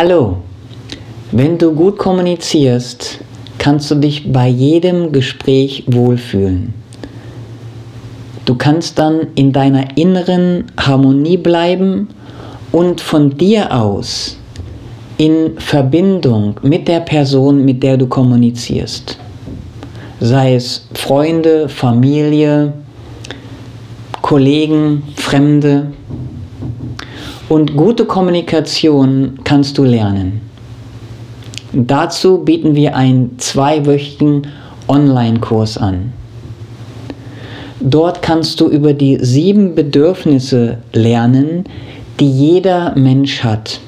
Hallo, wenn du gut kommunizierst, kannst du dich bei jedem Gespräch wohlfühlen. Du kannst dann in deiner inneren Harmonie bleiben und von dir aus in Verbindung mit der Person, mit der du kommunizierst. Sei es Freunde, Familie, Kollegen, Fremde. Und gute Kommunikation kannst du lernen. Dazu bieten wir einen zweiwöchigen Online-Kurs an. Dort kannst du über die sieben Bedürfnisse lernen, die jeder Mensch hat.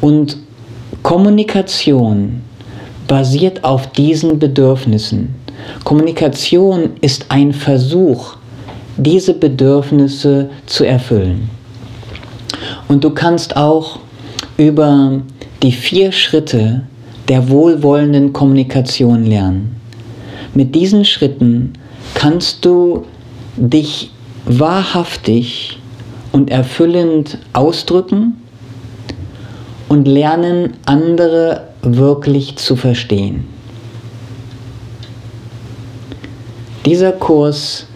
Und Kommunikation basiert auf diesen Bedürfnissen. Kommunikation ist ein Versuch, diese Bedürfnisse zu erfüllen. Und du kannst auch über die vier Schritte der wohlwollenden Kommunikation lernen. Mit diesen Schritten kannst du dich wahrhaftig und erfüllend ausdrücken und lernen, andere wirklich zu verstehen. Dieser Kurs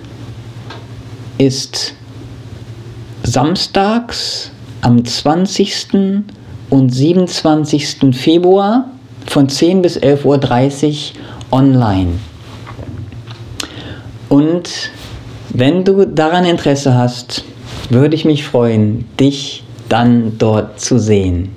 ist samstags am 20. und 27. Februar von 10 bis 11.30 Uhr online. Und wenn du daran Interesse hast, würde ich mich freuen, dich dann dort zu sehen.